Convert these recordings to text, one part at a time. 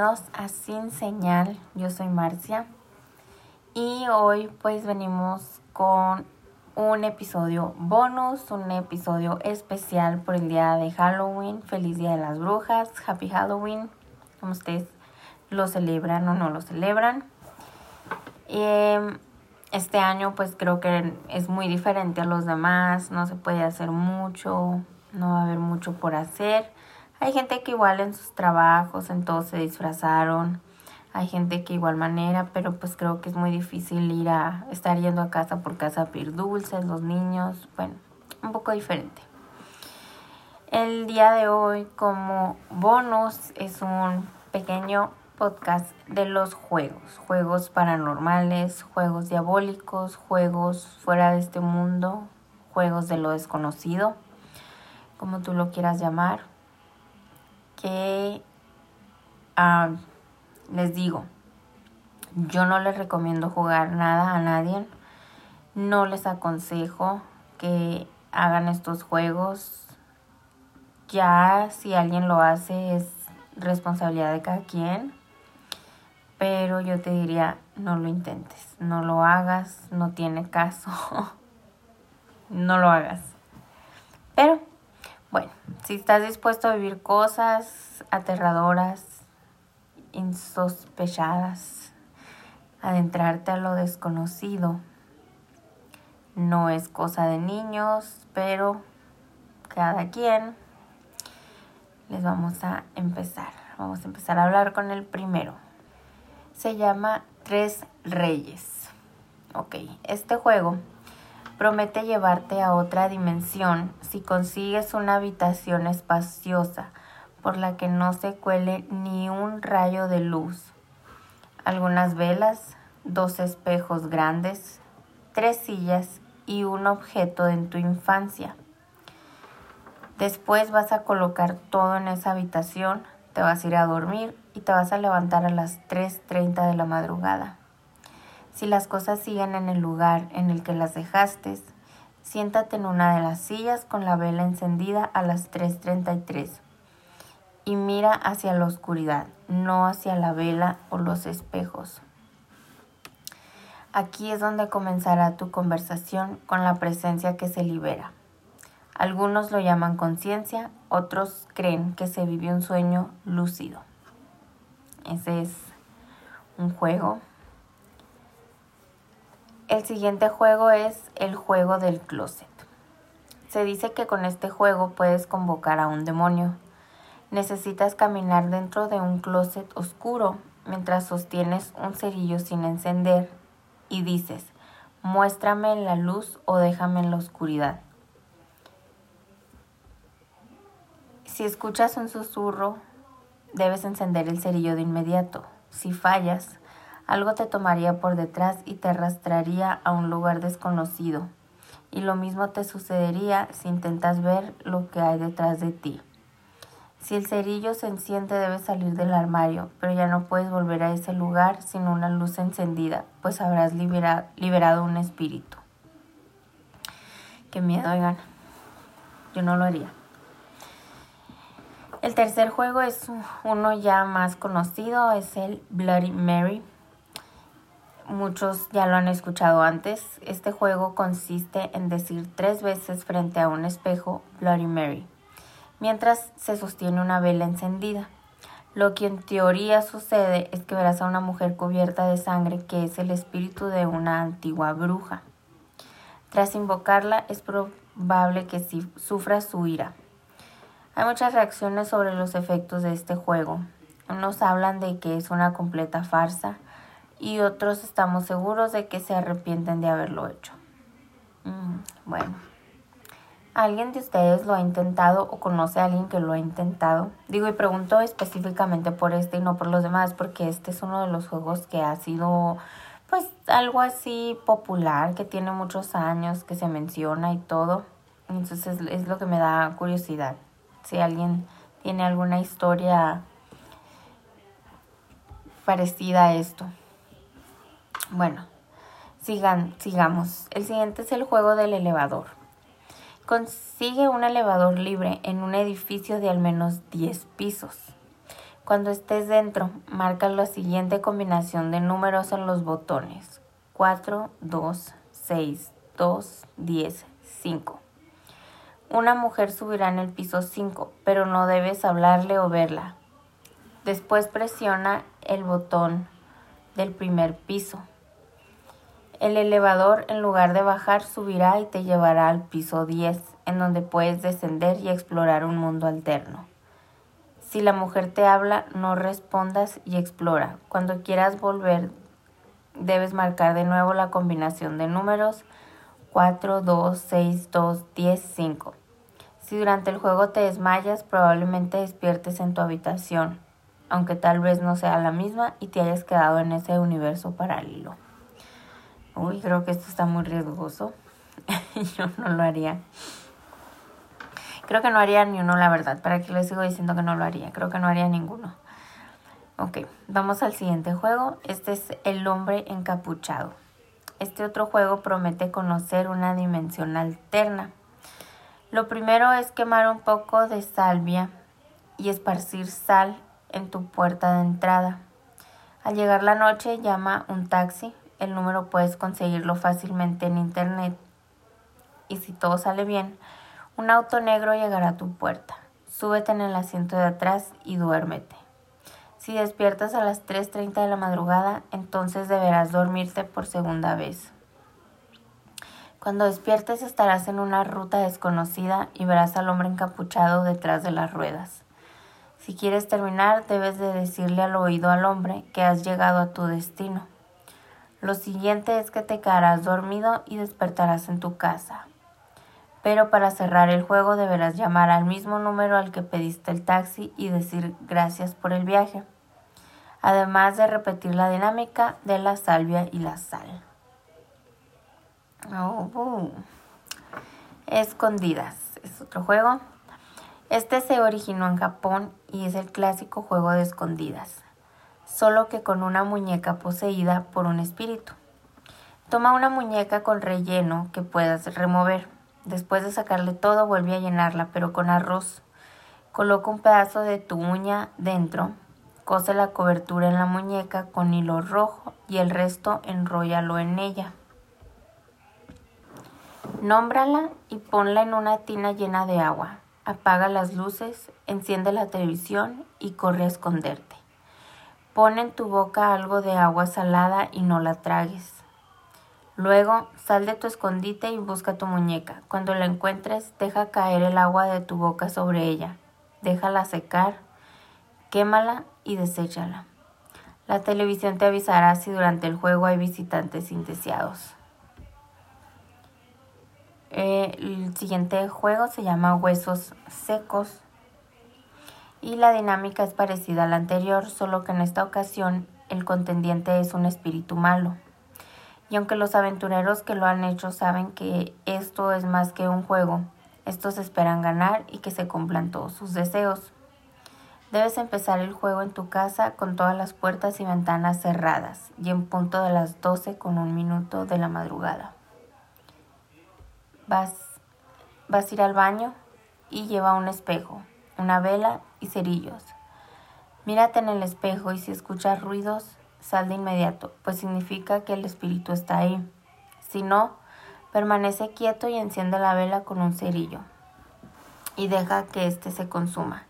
Bienvenidos a Sin Señal, yo soy Marcia. Y hoy pues venimos con un episodio bonus, un episodio especial por el día de Halloween, feliz día de las brujas, happy Halloween, como ustedes lo celebran o no lo celebran. Em, este año pues creo que es muy diferente a los demás, no se puede hacer mucho, no va a haber mucho por hacer. Hay gente que igual en sus trabajos, en todo se disfrazaron. Hay gente que igual manera, pero pues creo que es muy difícil ir a estar yendo a casa por casa a pedir dulces, los niños, bueno, un poco diferente. El día de hoy como bonus es un pequeño podcast de los juegos, juegos paranormales, juegos diabólicos, juegos fuera de este mundo, juegos de lo desconocido, como tú lo quieras llamar, que ah, les digo, yo no les recomiendo jugar nada a nadie. No les aconsejo que hagan estos juegos. Ya si alguien lo hace es responsabilidad de cada quien. Pero yo te diría, no lo intentes, no lo hagas, no tiene caso. no lo hagas. Pero, bueno, si estás dispuesto a vivir cosas aterradoras, insospechadas, adentrarte a lo desconocido. No es cosa de niños, pero cada quien les vamos a empezar. Vamos a empezar a hablar con el primero. Se llama Tres Reyes. Ok, este juego promete llevarte a otra dimensión si consigues una habitación espaciosa por la que no se cuele ni un rayo de luz. Algunas velas, dos espejos grandes, tres sillas y un objeto en tu infancia. Después vas a colocar todo en esa habitación, te vas a ir a dormir y te vas a levantar a las 3.30 de la madrugada. Si las cosas siguen en el lugar en el que las dejaste, siéntate en una de las sillas con la vela encendida a las 3.33 y mira hacia la oscuridad, no hacia la vela o los espejos. Aquí es donde comenzará tu conversación con la presencia que se libera. Algunos lo llaman conciencia, otros creen que se vive un sueño lúcido. Ese es un juego. El siguiente juego es el juego del closet. Se dice que con este juego puedes convocar a un demonio necesitas caminar dentro de un closet oscuro mientras sostienes un cerillo sin encender y dices, muéstrame la luz o déjame en la oscuridad. Si escuchas un susurro, debes encender el cerillo de inmediato. Si fallas, algo te tomaría por detrás y te arrastraría a un lugar desconocido. Y lo mismo te sucedería si intentas ver lo que hay detrás de ti. Si el cerillo se enciende debes salir del armario, pero ya no puedes volver a ese lugar sin una luz encendida, pues habrás liberado un espíritu. Qué miedo, oigan. Yo no lo haría. El tercer juego es uno ya más conocido, es el Bloody Mary. Muchos ya lo han escuchado antes. Este juego consiste en decir tres veces frente a un espejo Bloody Mary mientras se sostiene una vela encendida. Lo que en teoría sucede es que verás a una mujer cubierta de sangre que es el espíritu de una antigua bruja. Tras invocarla es probable que sufra su ira. Hay muchas reacciones sobre los efectos de este juego. Unos hablan de que es una completa farsa y otros estamos seguros de que se arrepienten de haberlo hecho. Mm, bueno. ¿Alguien de ustedes lo ha intentado o conoce a alguien que lo ha intentado? Digo, y pregunto específicamente por este y no por los demás, porque este es uno de los juegos que ha sido, pues, algo así popular, que tiene muchos años, que se menciona y todo. Entonces es lo que me da curiosidad. Si alguien tiene alguna historia parecida a esto. Bueno, sigan, sigamos. El siguiente es el juego del elevador. Consigue un elevador libre en un edificio de al menos 10 pisos. Cuando estés dentro, marca la siguiente combinación de números en los botones. 4, 2, 6, 2, 10, 5. Una mujer subirá en el piso 5, pero no debes hablarle o verla. Después presiona el botón del primer piso. El elevador, en lugar de bajar, subirá y te llevará al piso 10, en donde puedes descender y explorar un mundo alterno. Si la mujer te habla, no respondas y explora. Cuando quieras volver, debes marcar de nuevo la combinación de números 4, 2, 6, 2, 10, 5. Si durante el juego te desmayas, probablemente despiertes en tu habitación, aunque tal vez no sea la misma y te hayas quedado en ese universo paralelo. Uy, creo que esto está muy riesgoso. Yo no lo haría. Creo que no haría ni uno, la verdad. ¿Para qué les sigo diciendo que no lo haría? Creo que no haría ninguno. Ok, vamos al siguiente juego. Este es El hombre encapuchado. Este otro juego promete conocer una dimensión alterna. Lo primero es quemar un poco de salvia y esparcir sal en tu puerta de entrada. Al llegar la noche llama un taxi. El número puedes conseguirlo fácilmente en internet. Y si todo sale bien, un auto negro llegará a tu puerta. Súbete en el asiento de atrás y duérmete. Si despiertas a las 3.30 de la madrugada, entonces deberás dormirte por segunda vez. Cuando despiertes estarás en una ruta desconocida y verás al hombre encapuchado detrás de las ruedas. Si quieres terminar, debes de decirle al oído al hombre que has llegado a tu destino. Lo siguiente es que te quedarás dormido y despertarás en tu casa pero para cerrar el juego deberás llamar al mismo número al que pediste el taxi y decir gracias por el viaje, además de repetir la dinámica de la salvia y la sal. Oh, Escondidas es otro juego. Este se originó en Japón y es el clásico juego de escondidas, solo que con una muñeca poseída por un espíritu. Toma una muñeca con relleno que puedas remover Después de sacarle todo, vuelve a llenarla, pero con arroz. Coloca un pedazo de tu uña dentro, cose la cobertura en la muñeca con hilo rojo y el resto enróllalo en ella. Nómbrala y ponla en una tina llena de agua. Apaga las luces, enciende la televisión y corre a esconderte. Pon en tu boca algo de agua salada y no la tragues. Luego, sal de tu escondite y busca tu muñeca. Cuando la encuentres, deja caer el agua de tu boca sobre ella. Déjala secar, quémala y deséchala. La televisión te avisará si durante el juego hay visitantes indeseados. Eh, el siguiente juego se llama Huesos Secos y la dinámica es parecida a la anterior, solo que en esta ocasión el contendiente es un espíritu malo. Y aunque los aventureros que lo han hecho saben que esto es más que un juego, estos esperan ganar y que se cumplan todos sus deseos. Debes empezar el juego en tu casa con todas las puertas y ventanas cerradas y en punto de las 12 con un minuto de la madrugada. Vas, vas a ir al baño y lleva un espejo, una vela y cerillos. Mírate en el espejo y si escuchas ruidos, sal de inmediato, pues significa que el espíritu está ahí. Si no, permanece quieto y enciende la vela con un cerillo y deja que éste se consuma.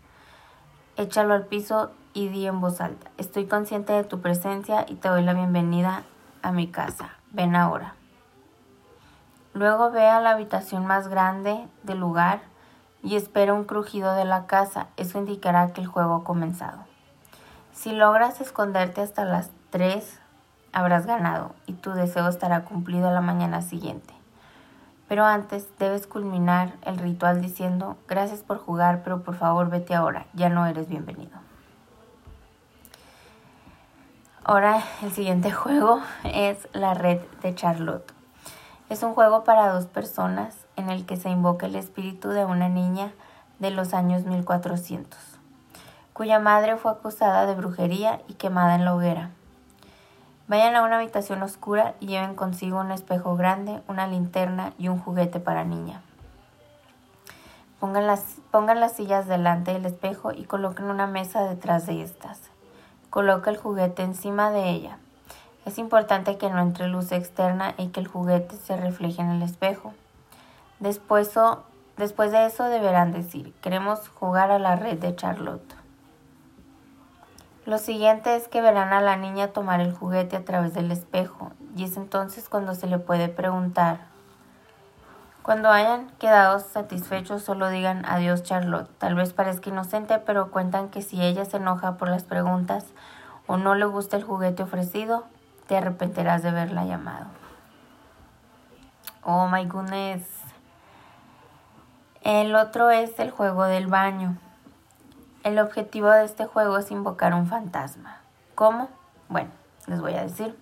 Échalo al piso y di en voz alta, estoy consciente de tu presencia y te doy la bienvenida a mi casa. Ven ahora. Luego ve a la habitación más grande del lugar y espera un crujido de la casa. Eso indicará que el juego ha comenzado. Si logras esconderte hasta las 3. Habrás ganado y tu deseo estará cumplido la mañana siguiente. Pero antes debes culminar el ritual diciendo, gracias por jugar, pero por favor vete ahora, ya no eres bienvenido. Ahora el siguiente juego es la red de Charlotte. Es un juego para dos personas en el que se invoca el espíritu de una niña de los años 1400, cuya madre fue acusada de brujería y quemada en la hoguera. Vayan a una habitación oscura y lleven consigo un espejo grande, una linterna y un juguete para niña. Pongan las, pongan las sillas delante del espejo y coloquen una mesa detrás de estas. Coloca el juguete encima de ella. Es importante que no entre luz externa y que el juguete se refleje en el espejo. Después, después de eso deberán decir, queremos jugar a la red de Charlotte. Lo siguiente es que verán a la niña tomar el juguete a través del espejo y es entonces cuando se le puede preguntar. Cuando hayan quedado satisfechos solo digan adiós Charlotte. Tal vez parezca inocente, pero cuentan que si ella se enoja por las preguntas o no le gusta el juguete ofrecido, te arrepentirás de haberla llamado. Oh my goodness. El otro es el juego del baño. El objetivo de este juego es invocar un fantasma. ¿Cómo? Bueno, les voy a decir.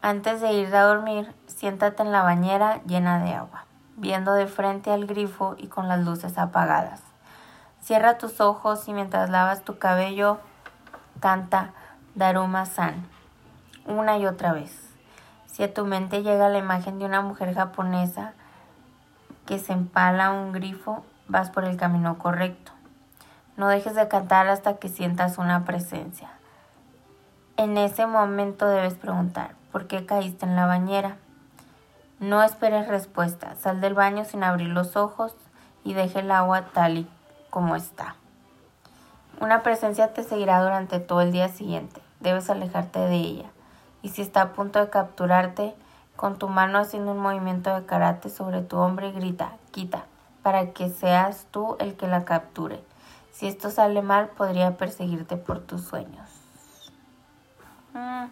Antes de ir a dormir, siéntate en la bañera llena de agua, viendo de frente al grifo y con las luces apagadas. Cierra tus ojos y mientras lavas tu cabello, canta Daruma San una y otra vez. Si a tu mente llega la imagen de una mujer japonesa se empala un grifo, vas por el camino correcto. No dejes de cantar hasta que sientas una presencia. En ese momento debes preguntar, ¿por qué caíste en la bañera? No esperes respuesta, sal del baño sin abrir los ojos y deje el agua tal y como está. Una presencia te seguirá durante todo el día siguiente, debes alejarte de ella. Y si está a punto de capturarte, con tu mano haciendo un movimiento de karate sobre tu hombro y grita, quita, para que seas tú el que la capture. Si esto sale mal, podría perseguirte por tus sueños. Mm,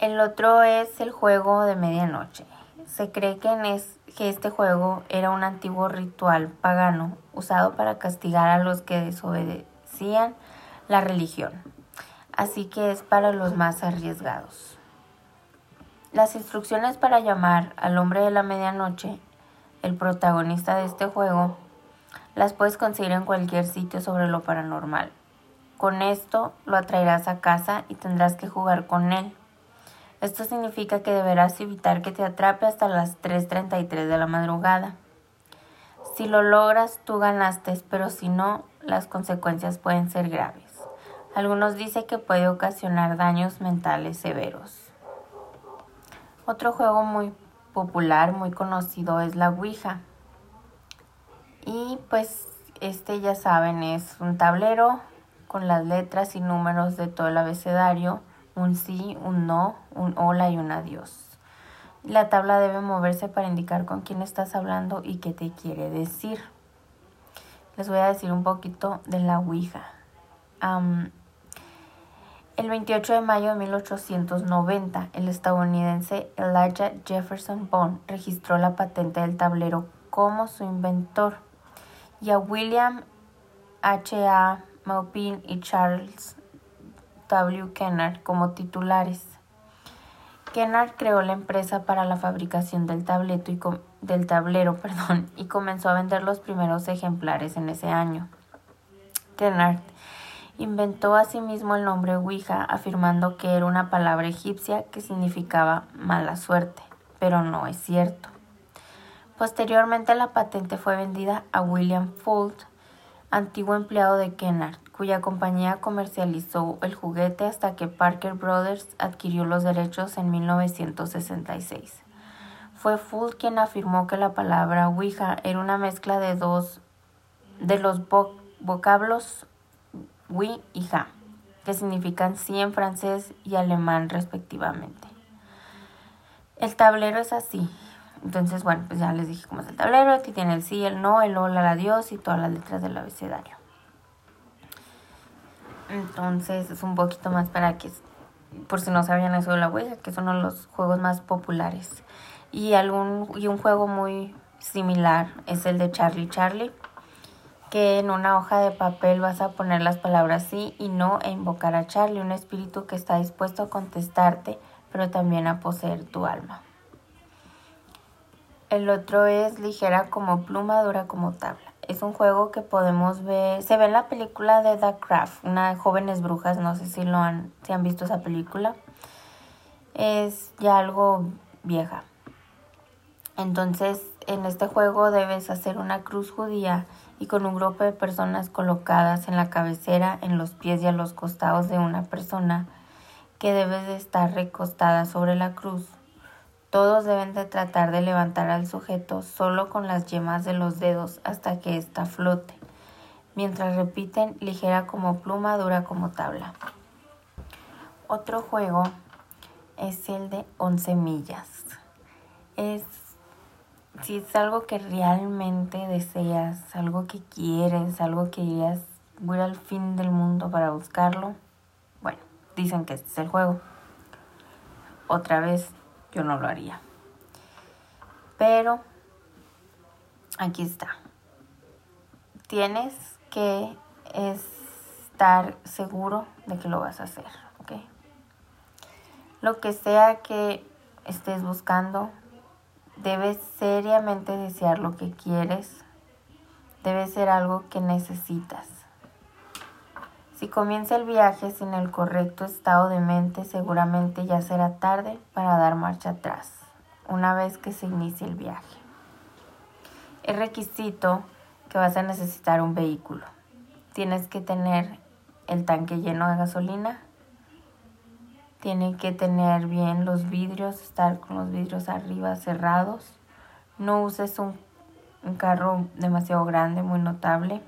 el otro es el juego de medianoche. Se cree que, en que este juego era un antiguo ritual pagano usado para castigar a los que desobedecían la religión. Así que es para los más arriesgados. Las instrucciones para llamar al hombre de la medianoche el protagonista de este juego, las puedes conseguir en cualquier sitio sobre lo paranormal. Con esto lo atraerás a casa y tendrás que jugar con él. Esto significa que deberás evitar que te atrape hasta las 3.33 de la madrugada. Si lo logras, tú ganaste, pero si no, las consecuencias pueden ser graves. Algunos dicen que puede ocasionar daños mentales severos. Otro juego muy popular, muy conocido, es la Ouija. Y pues este ya saben, es un tablero con las letras y números de todo el abecedario, un sí, un no, un hola y un adiós. La tabla debe moverse para indicar con quién estás hablando y qué te quiere decir. Les voy a decir un poquito de la Ouija. El 28 de mayo de 1890, el estadounidense Elijah Jefferson Bond registró la patente del tablero como su inventor y a William H. A. Maupin y Charles W. Kennard como titulares. Kennard creó la empresa para la fabricación del, tableto y del tablero perdón, y comenzó a vender los primeros ejemplares en ese año. Kennard Inventó asimismo el nombre Ouija, afirmando que era una palabra egipcia que significaba mala suerte, pero no es cierto. Posteriormente la patente fue vendida a William Fult, antiguo empleado de Kennard, cuya compañía comercializó el juguete hasta que Parker Brothers adquirió los derechos en 1966. Fue Fult quien afirmó que la palabra Ouija era una mezcla de dos de los vocablos oui y ja, que significan sí en francés y alemán respectivamente. El tablero es así. Entonces, bueno, pues ya les dije cómo es el tablero. Aquí tiene el sí, el no, el hola, el adiós y todas las letras del abecedario. Entonces es un poquito más para que, por si no sabían eso de la huella, que son los juegos más populares. Y, algún, y un juego muy similar es el de Charlie Charlie que en una hoja de papel vas a poner las palabras sí y no e invocar a Charlie, un espíritu que está dispuesto a contestarte, pero también a poseer tu alma. El otro es ligera como pluma, dura como tabla. Es un juego que podemos ver, se ve en la película de The Craft, una de jóvenes brujas, no sé si lo han, si han visto esa película. Es ya algo vieja. Entonces, en este juego debes hacer una cruz judía y con un grupo de personas colocadas en la cabecera, en los pies y a los costados de una persona que debe de estar recostada sobre la cruz. Todos deben de tratar de levantar al sujeto solo con las yemas de los dedos hasta que ésta flote, mientras repiten ligera como pluma, dura como tabla. Otro juego es el de 11 millas. Es si es algo que realmente deseas, algo que quieres, algo que dirías, voy al fin del mundo para buscarlo, bueno, dicen que este es el juego. Otra vez, yo no lo haría. Pero, aquí está. Tienes que estar seguro de que lo vas a hacer, ¿ok? Lo que sea que estés buscando, Debes seriamente desear lo que quieres. Debe ser algo que necesitas. Si comienza el viaje sin el correcto estado de mente, seguramente ya será tarde para dar marcha atrás, una vez que se inicie el viaje. Es requisito que vas a necesitar un vehículo. Tienes que tener el tanque lleno de gasolina, tiene que tener bien los vidrios, estar con los vidrios arriba cerrados. No uses un, carro demasiado grande, muy notable.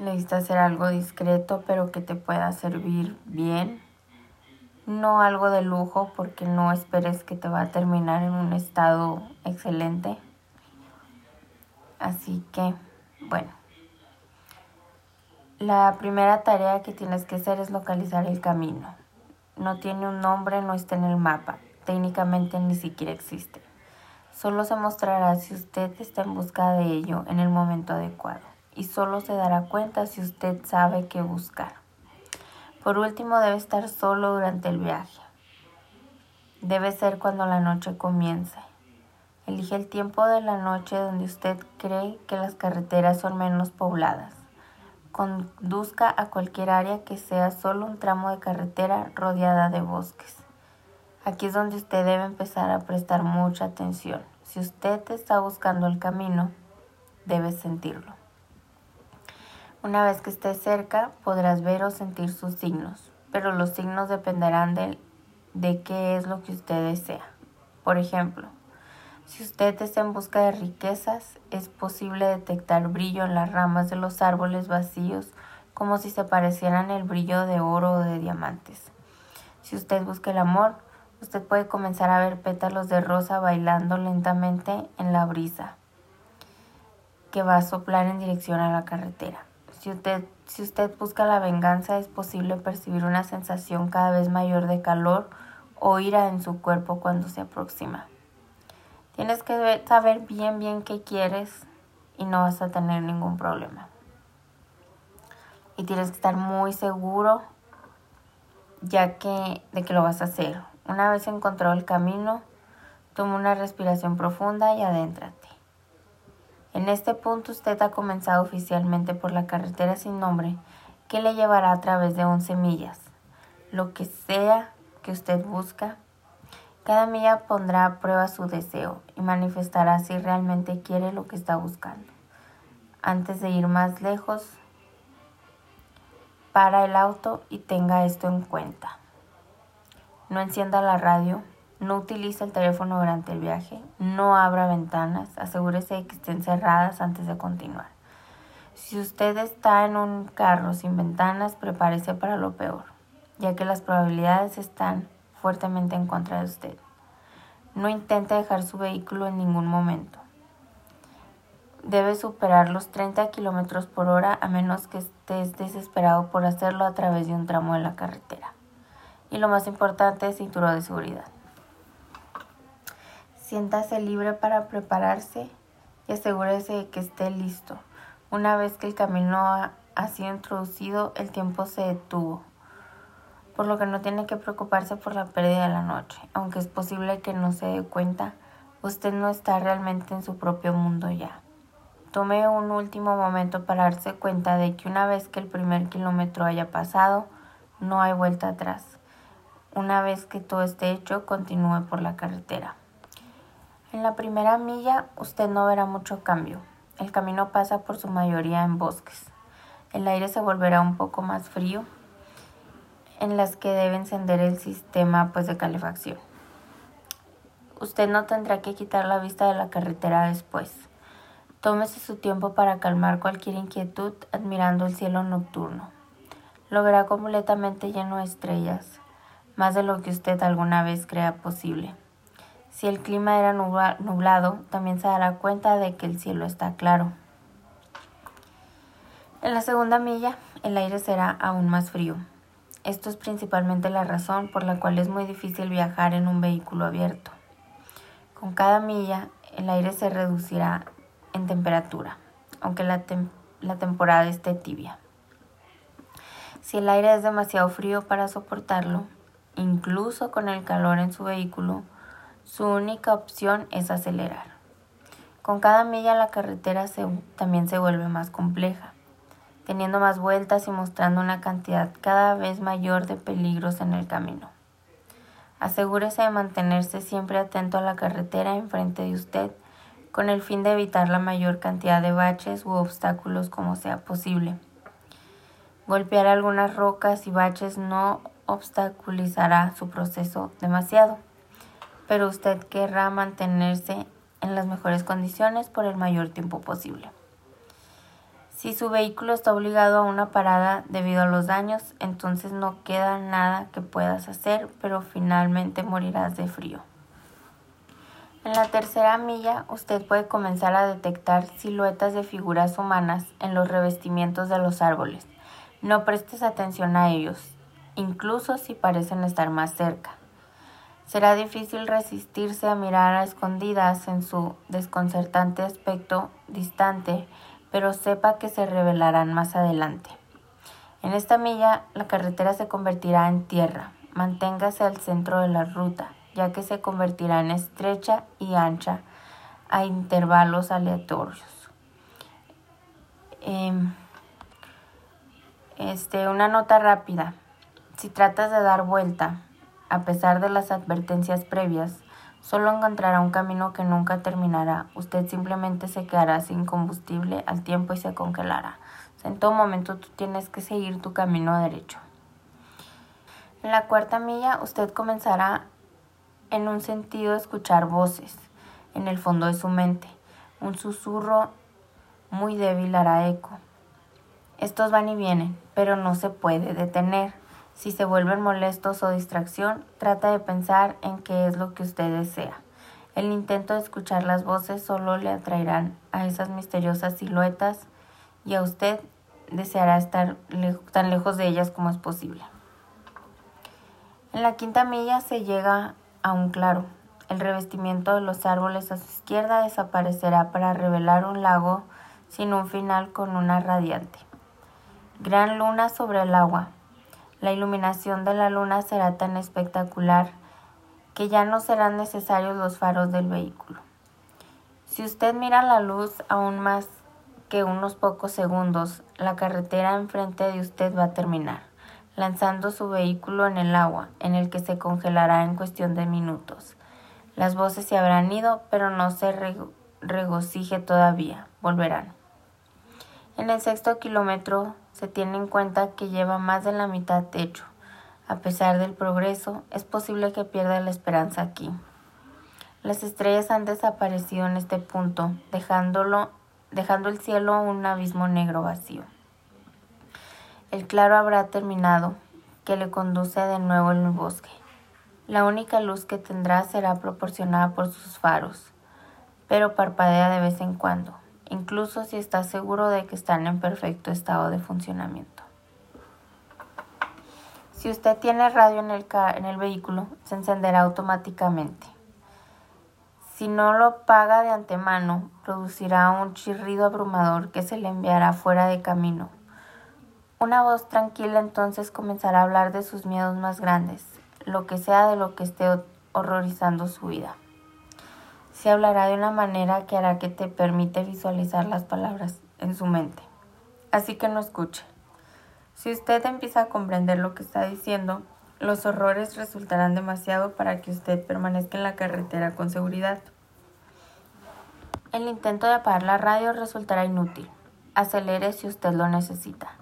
Necesitas hacer algo discreto, pero que te pueda servir bien. No algo de lujo, porque no esperes que te va a terminar en un estado excelente. Así que, bueno. La primera tarea que tienes que hacer es localizar el camino. No tiene un nombre, no está en el mapa. Técnicamente ni siquiera existe. Solo se mostrará si usted está en busca de ello en el momento adecuado. Y solo se dará cuenta si usted sabe qué buscar. Por último, debe estar solo durante el viaje. Debe ser cuando la noche comience. Elige el tiempo de la noche donde usted cree que las carreteras son menos pobladas conduzca a cualquier área que sea solo un tramo de carretera rodeada de bosques. Aquí es donde usted debe empezar a prestar mucha atención. Si usted está buscando el camino, debe sentirlo. Una vez que esté cerca, podrás ver o sentir sus signos, pero los signos dependerán de, de qué es lo que usted desea. Por ejemplo, si usted está en busca de riquezas, es posible detectar brillo en las ramas de los árboles vacíos como si se parecieran el brillo de oro o de diamantes. Si usted busca el amor, usted puede comenzar a ver pétalos de rosa bailando lentamente en la brisa que va a soplar en dirección a la carretera. Si usted, si usted busca la venganza, es posible percibir una sensación cada vez mayor de calor o ira en su cuerpo cuando se aproxima. Tienes que saber bien bien qué quieres y no vas a tener ningún problema. Y tienes que estar muy seguro ya que de que lo vas a hacer. Una vez encontrado el camino, toma una respiración profunda y adéntrate. En este punto usted ha comenzado oficialmente por la carretera sin nombre que le llevará a través de 11 millas. Lo que sea que usted busca cada milla pondrá a prueba su deseo y manifestará si realmente quiere lo que está buscando. Antes de ir más lejos, para el auto y tenga esto en cuenta. No encienda la radio, no utilice el teléfono durante el viaje, no abra ventanas, asegúrese de que estén cerradas antes de continuar. Si usted está en un carro sin ventanas, prepárese para lo peor, ya que las probabilidades están fuertemente en contra de usted. No intente dejar su vehículo en ningún momento. Debe superar los 30 kilómetros por hora a menos que estés desesperado por hacerlo a través de un tramo de la carretera. Y lo más importante es cinturón de seguridad. Siéntase libre para prepararse y asegúrese de que esté listo. Una vez que el camino ha sido introducido, el tiempo se detuvo por lo que no tiene que preocuparse por la pérdida de la noche. Aunque es posible que no se dé cuenta, usted no está realmente en su propio mundo ya. Tome un último momento para darse cuenta de que una vez que el primer kilómetro haya pasado, no hay vuelta atrás. Una vez que todo esté hecho, continúe por la carretera. En la primera milla usted no verá mucho cambio. El camino pasa por su mayoría en bosques. El aire se volverá un poco más frío, en las que debe encender el sistema pues, de calefacción. Usted no tendrá que quitar la vista de la carretera después. Tómese su tiempo para calmar cualquier inquietud admirando el cielo nocturno. Lo verá completamente lleno de estrellas, más de lo que usted alguna vez crea posible. Si el clima era nublado, también se dará cuenta de que el cielo está claro. En la segunda milla, el aire será aún más frío. Esto es principalmente la razón por la cual es muy difícil viajar en un vehículo abierto. Con cada milla, el aire se reducirá en temperatura, aunque la, temporada esté tibia. Si el aire es demasiado frío para soportarlo, incluso con el calor en su vehículo, su única opción es acelerar. Con cada milla la carretera también se vuelve más compleja, teniendo más vueltas y mostrando una cantidad cada vez mayor de peligros en el camino. Asegúrese de mantenerse siempre atento a la carretera enfrente de usted con el fin de evitar la mayor cantidad de baches u obstáculos como sea posible. Golpear algunas rocas y baches no obstaculizará su proceso demasiado pero usted querrá mantenerse en las mejores condiciones por el mayor tiempo posible. Si su vehículo está obligado a una parada debido a los daños, entonces no queda nada que puedas hacer, pero finalmente morirás de frío. En la tercera milla, usted puede comenzar a detectar siluetas de figuras humanas en los revestimientos de los árboles. No prestes atención a ellos, incluso si parecen estar más cerca. Será difícil resistirse a mirar a escondidas en su desconcertante aspecto distante, pero sepa que se revelarán más adelante. En esta milla la carretera se convertirá en tierra. Manténgase al centro de la ruta, ya que se convertirá en estrecha y ancha a intervalos aleatorios. Em, este, una nota rápida. Si tratas de dar vuelta a pesar de las advertencias previas, solo encontrará un camino que nunca terminará. Usted simplemente se quedará sin combustible al tiempo y se congelará. en todo momento tú tienes que seguir tu camino derecho. En la cuarta milla usted comenzará en un sentido a escuchar voces en el fondo de su mente. Un susurro muy débil hará eco. Estos van y vienen, pero no se puede detener. Si se vuelven molestos o distracción, trata de pensar en qué es lo que usted desea. El intento de escuchar las voces solo le atraerán a esas misteriosas siluetas y a usted deseará estar tan lejos de ellas como es posible. En la quinta milla se llega a un claro. El revestimiento de los árboles a su izquierda desaparecerá para revelar un lago sin un final con una radiante. Gran luna sobre el agua, la iluminación de la luna será tan espectacular que ya no serán necesarios los faros del vehículo. Si usted mira la luz aún más que unos pocos segundos, la carretera enfrente de usted va a terminar, lanzando su vehículo en el agua, en el que se congelará en cuestión de minutos. Las voces se habrán ido, pero no se regocije todavía, volverán. En el sexto kilómetro se tiene en cuenta que lleva más de la mitad hecho. A pesar del progreso, es posible que pierda la esperanza aquí. Las estrellas han desaparecido en este punto, dejándolo, dejando el cielo un abismo negro vacío. El claro habrá terminado, que le conduce de nuevo en el bosque. La única luz que tendrá será proporcionada por sus faros, pero parpadea de vez en cuando incluso si está seguro de que están en perfecto estado de funcionamiento. Si usted tiene radio en el, en el vehículo, se encenderá automáticamente. Si no lo paga de antemano, producirá un chirrido abrumador que se le enviará fuera de camino. Una voz tranquila entonces comenzará a hablar de sus miedos más grandes, lo que sea de lo que esté horrorizando su vida se hablará de una manera que hará que te permite visualizar las palabras en su mente. Así que no escuche. Si usted empieza a comprender lo que está diciendo, los horrores resultarán demasiado para que usted permanezca en la carretera con seguridad. El intento de apagar la radio resultará inútil. Acelere si usted lo necesita.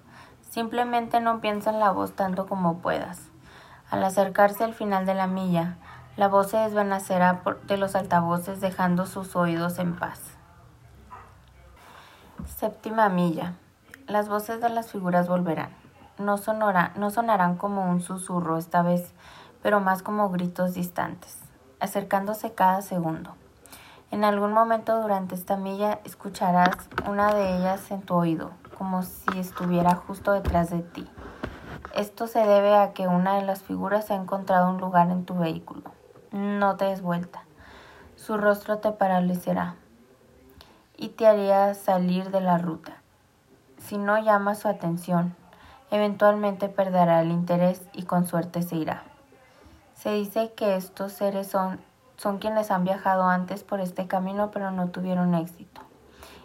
Simplemente no piensa en la voz tanto como puedas. Al acercarse al final de la milla, la voz se desvanecerá de los altavoces dejando sus oídos en paz. Séptima milla. Las voces de las figuras volverán. No, no sonarán como un susurro esta vez, pero más como gritos distantes, acercándose cada segundo. En algún momento durante esta milla escucharás una de ellas en tu oído, como si estuviera justo detrás de ti. Esto se debe a que una de las figuras ha encontrado un lugar en tu vehículo. No te des vuelta. Su rostro te paralizará y te haría salir de la ruta. Si no llamas su atención, eventualmente perderá el interés y con suerte se irá. Se dice que estos seres son, son quienes han viajado antes por este camino pero no tuvieron éxito.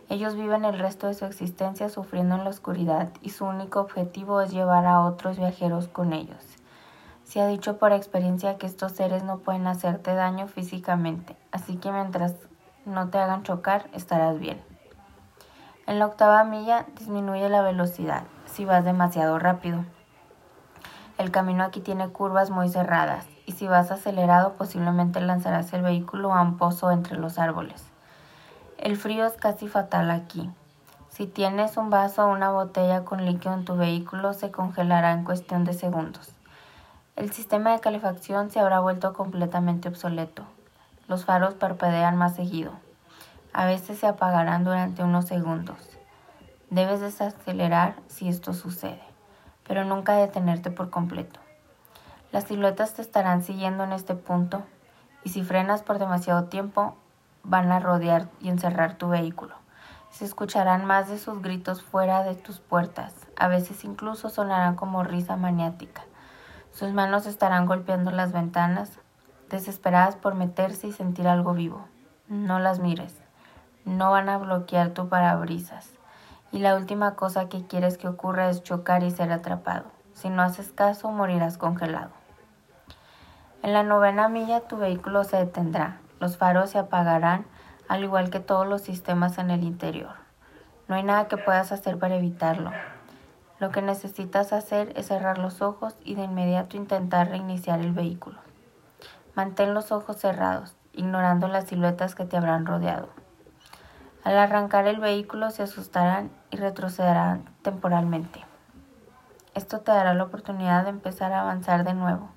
Ellos viven el resto de su existencia sufriendo en la oscuridad y su único objetivo es llevar a otros viajeros con ellos. Se ha dicho por experiencia que estos seres no pueden hacerte daño físicamente, así que mientras no te hagan chocar estarás bien. En la octava milla disminuye la velocidad si vas demasiado rápido. El camino aquí tiene curvas muy cerradas y si vas acelerado posiblemente lanzarás el vehículo a un pozo entre los árboles. El frío es casi fatal aquí. Si tienes un vaso o una botella con líquido en tu vehículo, se congelará en cuestión de segundos. El sistema de calefacción se habrá vuelto completamente obsoleto. Los faros parpadean más seguido. A veces se apagarán durante unos segundos. Debes desacelerar si esto sucede, pero nunca detenerte por completo. Las siluetas te estarán siguiendo en este punto y si frenas por demasiado tiempo, van a rodear y encerrar tu vehículo. Se escucharán más de sus gritos fuera de tus puertas, a veces incluso sonarán como risa maniática. Sus manos estarán golpeando las ventanas, desesperadas por meterse y sentir algo vivo. No las mires, no van a bloquear tu parabrisas. Y la última cosa que quieres que ocurra es chocar y ser atrapado. Si no haces caso, morirás congelado. En la novena milla tu vehículo se detendrá los faros se apagarán, al igual que todos los sistemas en el interior. No hay nada que puedas hacer para evitarlo. Lo que necesitas hacer es cerrar los ojos y de inmediato intentar reiniciar el vehículo. Mantén los ojos cerrados, ignorando las siluetas que te habrán rodeado. Al arrancar el vehículo se asustarán y retrocederán temporalmente. Esto te dará la oportunidad de empezar a avanzar de nuevo.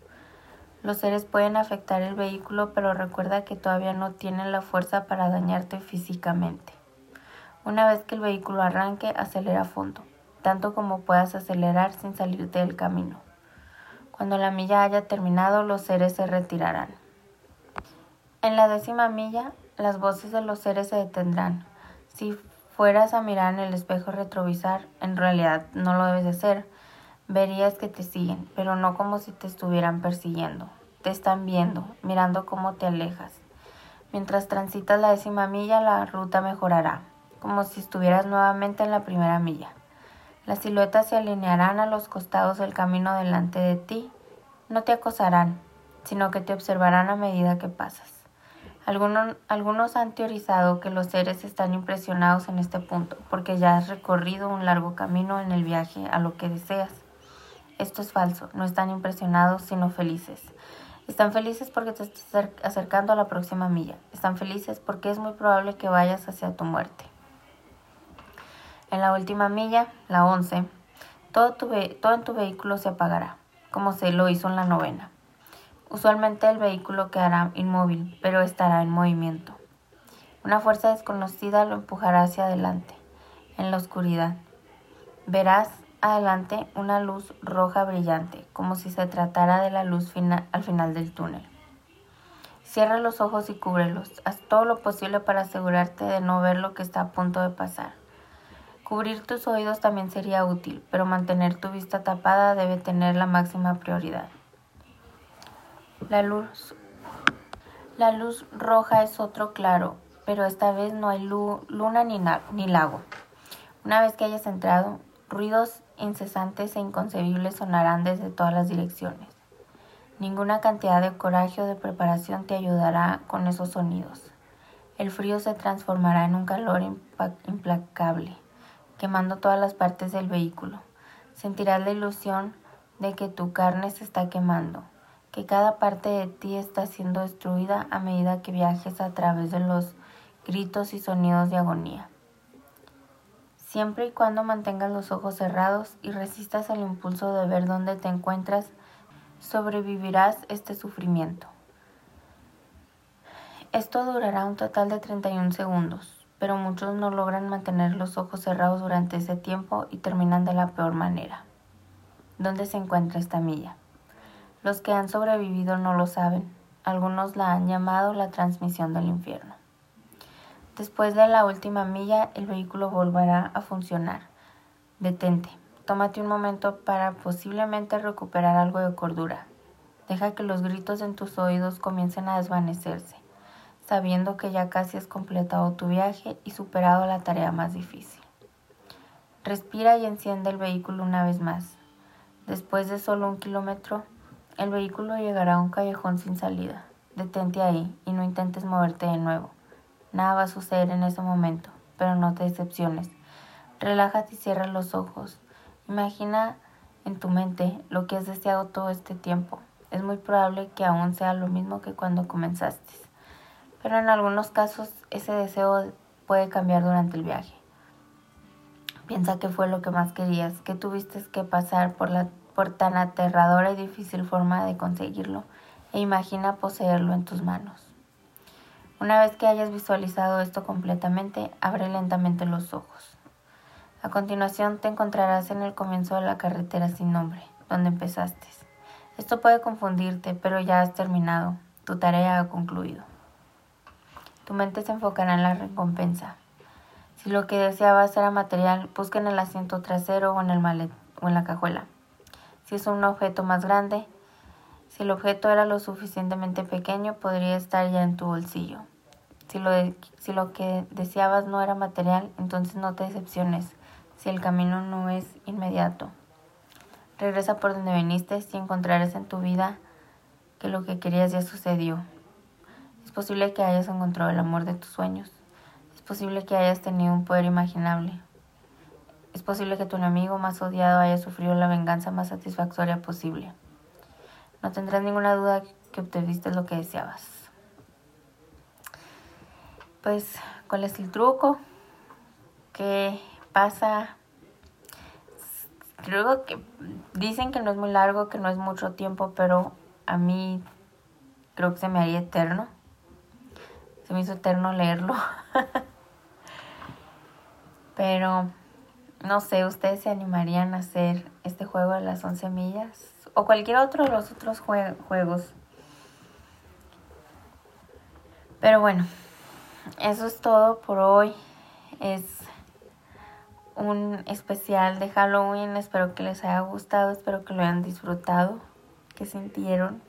Los seres pueden afectar el vehículo, pero recuerda que todavía no tienen la fuerza para dañarte físicamente. Una vez que el vehículo arranque, acelera a fondo, tanto como puedas acelerar sin salirte del camino. Cuando la milla haya terminado, los seres se retirarán. En la décima milla, las voces de los seres se detendrán. Si fueras a mirar en el espejo retrovisor, en realidad no lo debes de hacer Verías que te siguen, pero no como si te estuvieran persiguiendo. Te están viendo, mirando cómo te alejas. Mientras transitas la décima milla, la ruta mejorará, como si estuvieras nuevamente en la primera milla. Las siluetas se alinearán a los costados del camino delante de ti. No te acosarán, sino que te observarán a medida que pasas. Algunos, algunos, han teorizado que los seres están impresionados en este punto, porque ya has recorrido un largo camino en el viaje a lo que deseas. Esto es falso, no están impresionados, sino felices. Están felices porque te estás acercando a la próxima milla. Están felices porque es muy probable que vayas hacia tu muerte. En la última milla, la 11, todo, tu en tu vehículo se apagará, como se lo hizo en la novena. Usualmente el vehículo quedará inmóvil, pero estará en movimiento. Una fuerza desconocida lo empujará hacia adelante, en la oscuridad. Verás adelante una luz roja brillante, como si se tratara de la luz al final del túnel. Cierra los ojos y cúbrelos. Haz todo lo posible para asegurarte de no ver lo que está a punto de pasar. Cubrir tus oídos también sería útil, pero mantener tu vista tapada debe tener la máxima prioridad. La luz, la luz roja es otro claro, pero esta vez no hay luna ni, ni lago. Una vez que hayas entrado, ruidos incesantes e inconcebibles sonarán desde todas las direcciones. Ninguna cantidad de coraje o de preparación te ayudará con esos sonidos. El frío se transformará en un calor implacable, quemando todas las partes del vehículo. Sentirás la ilusión de que tu carne se está quemando, que cada parte de ti está siendo destruida a medida que viajes a través de los gritos y sonidos de agonía. Siempre y cuando mantengas los ojos cerrados y resistas el impulso de ver dónde te encuentras, sobrevivirás este sufrimiento. Esto durará un total de 31 segundos, pero muchos no logran mantener los ojos cerrados durante ese tiempo y terminan de la peor manera. ¿Dónde se encuentra esta milla? Los que han sobrevivido no lo saben. Algunos la han llamado la transmisión del infierno. Después de la última milla, el vehículo volverá a funcionar. Detente. Tómate un momento para posiblemente recuperar algo de cordura. Deja que los gritos en tus oídos comiencen a desvanecerse, sabiendo que ya casi has completado tu viaje y superado la tarea más difícil. Respira y enciende el vehículo una vez más. Después de solo un kilómetro, el vehículo llegará a un callejón sin salida. Detente ahí y no intentes moverte de nuevo. Nada va a suceder en ese momento, pero no te decepciones. Relájate y cierra los ojos. Imagina en tu mente lo que has deseado todo este tiempo. Es muy probable que aún sea lo mismo que cuando comenzaste, pero en algunos casos ese deseo puede cambiar durante el viaje. Piensa qué fue lo que más querías, que tuviste que pasar por, la, por tan aterradora y difícil forma de conseguirlo, e imagina poseerlo en tus manos. Una vez que hayas visualizado esto completamente, abre lentamente los ojos. A continuación te encontrarás en el comienzo de la carretera sin nombre, donde empezaste. Esto puede confundirte, pero ya has terminado. Tu tarea ha concluido. Tu mente se enfocará en la recompensa. Si lo que deseabas era material, busca en el asiento trasero o en el malet o en la cajuela. Si es un objeto más grande, si el objeto era lo suficientemente pequeño, podría estar ya en tu bolsillo. Si lo, si lo que deseabas no era material, entonces no te decepciones si el camino no es inmediato. Regresa por donde viniste y encontrarás en tu vida que lo que querías ya sucedió. Es posible que hayas encontrado el amor de tus sueños. Es posible que hayas tenido un poder imaginable. Es posible que tu enemigo más odiado haya sufrido la venganza más satisfactoria posible. No tendrás ninguna duda que obtuviste lo que deseabas pues, ¿cuál es el truco? ¿Qué pasa? Creo que dicen que no es muy largo, que no es mucho tiempo, pero a mí creo que se me haría eterno. Se me hizo eterno leerlo. pero no sé, ustedes se animarían a hacer este juego de las 11 millas o cualquier otro de los otros juegos. Pero bueno, eso es todo por hoy. Es un especial de Halloween. Espero que les haya gustado, espero que lo hayan disfrutado. ¿Qué sintieron?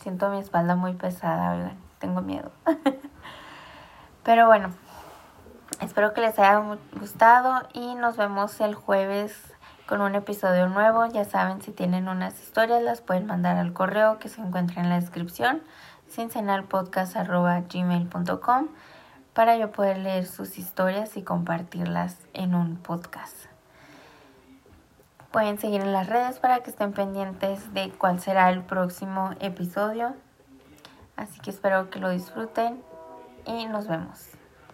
Siento mi espalda muy pesada, oigan, tengo miedo. Pero bueno, espero que les haya gustado y nos vemos el jueves con un episodio nuevo. Ya saben, si tienen unas historias las pueden mandar al correo que se encuentra en la descripción, cincenalpodcast.gmail.com para yo poder leer sus historias y compartirlas en un podcast. Pueden seguir en las redes para que estén pendientes de cuál será el próximo episodio. Así que espero que lo disfruten y nos vemos.